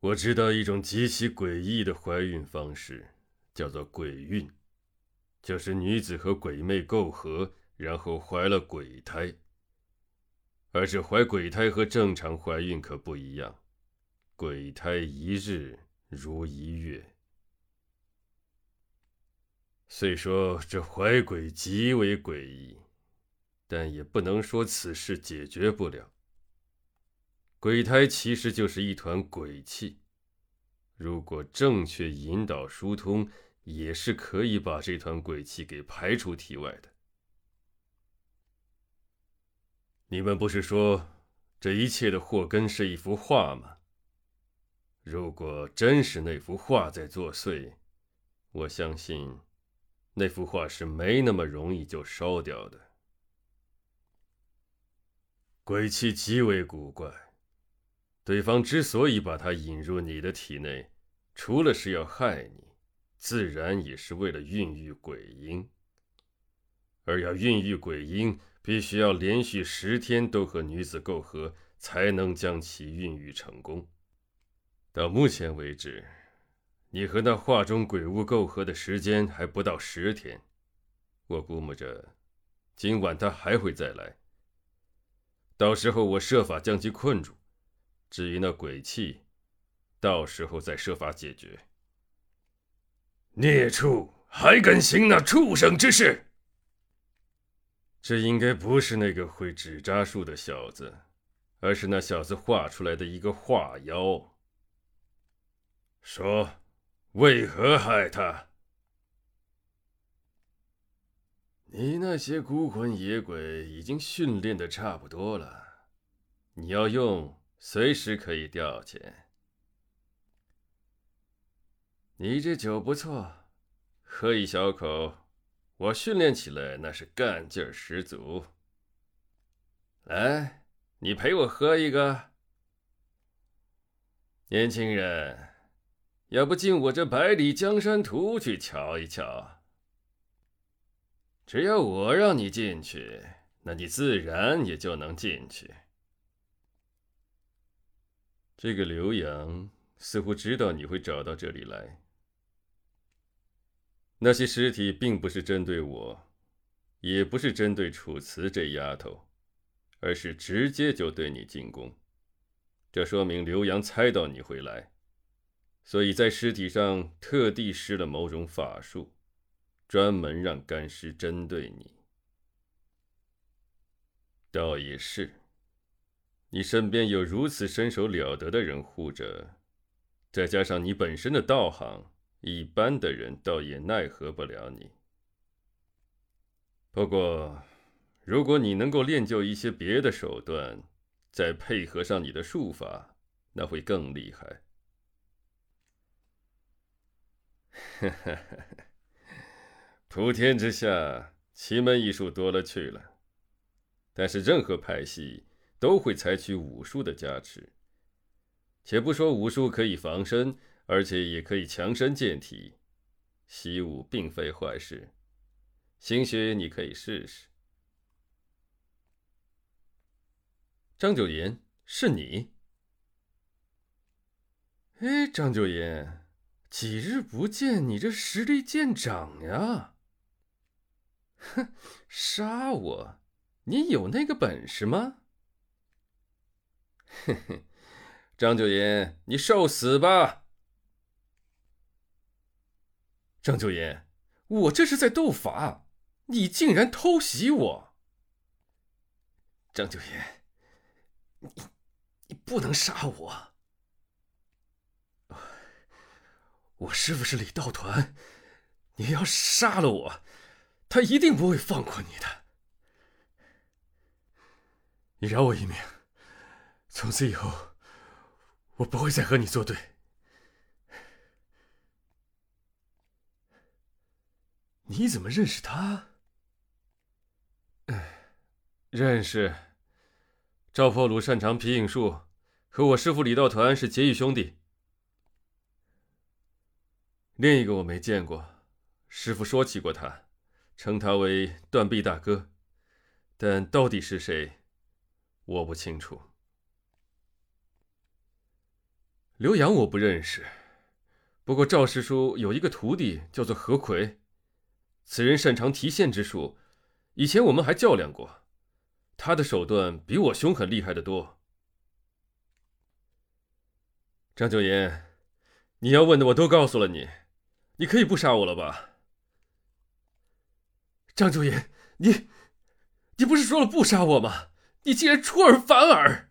我知道一种极其诡异的怀孕方式，叫做鬼孕，就是女子和鬼魅媾合，然后怀了鬼胎。而这怀鬼胎和正常怀孕可不一样，鬼胎一日如一月。虽说这怀鬼极为诡异，但也不能说此事解决不了。鬼胎其实就是一团鬼气，如果正确引导疏通，也是可以把这团鬼气给排出体外的。你们不是说这一切的祸根是一幅画吗？如果真是那幅画在作祟，我相信那幅画是没那么容易就烧掉的。鬼气极为古怪，对方之所以把它引入你的体内，除了是要害你，自然也是为了孕育鬼婴。而要孕育鬼婴。必须要连续十天都和女子媾合，才能将其孕育成功。到目前为止，你和那画中鬼物媾合的时间还不到十天。我估摸着，今晚他还会再来。到时候我设法将其困住。至于那鬼气，到时候再设法解决。孽畜，还敢行那畜生之事！这应该不是那个会纸扎术的小子，而是那小子画出来的一个画妖。说，为何害他？你那些孤魂野鬼已经训练的差不多了，你要用，随时可以调遣。你这酒不错，喝一小口。我训练起来那是干劲儿十足。来，你陪我喝一个。年轻人，要不进我这百里江山图去瞧一瞧？只要我让你进去，那你自然也就能进去。这个刘洋似乎知道你会找到这里来。那些尸体并不是针对我，也不是针对楚辞这丫头，而是直接就对你进攻。这说明刘洋猜到你会来，所以在尸体上特地施了某种法术，专门让干尸针对你。倒也是，你身边有如此身手了得的人护着，再加上你本身的道行。一般的人倒也奈何不了你。不过，如果你能够练就一些别的手段，再配合上你的术法，那会更厉害。普天之下，奇门异术多了去了，但是任何派系都会采取武术的加持。且不说武术可以防身。而且也可以强身健体，习武并非坏事。兴许你可以试试。张九言，是你？哎，张九言，几日不见，你这实力见长呀！哼，杀我？你有那个本事吗？嘿嘿，张九银，你受死吧！张九银，我这是在斗法，你竟然偷袭我！张九银，你你不能杀我！我师傅是李道团，你要杀了我，他一定不会放过你的。你饶我一命，从此以后，我不会再和你作对。你怎么认识他？认识。赵破虏擅长皮影术，和我师父李道团是结义兄弟。另一个我没见过，师父说起过他，称他为断臂大哥，但到底是谁，我不清楚。刘洋我不认识，不过赵师叔有一个徒弟叫做何奎，此人擅长提线之术，以前我们还较量过，他的手段比我凶狠厉害的多。张九言，你要问的我都告诉了你，你可以不杀我了吧？张九言，你，你不是说了不杀我吗？你竟然出尔反尔！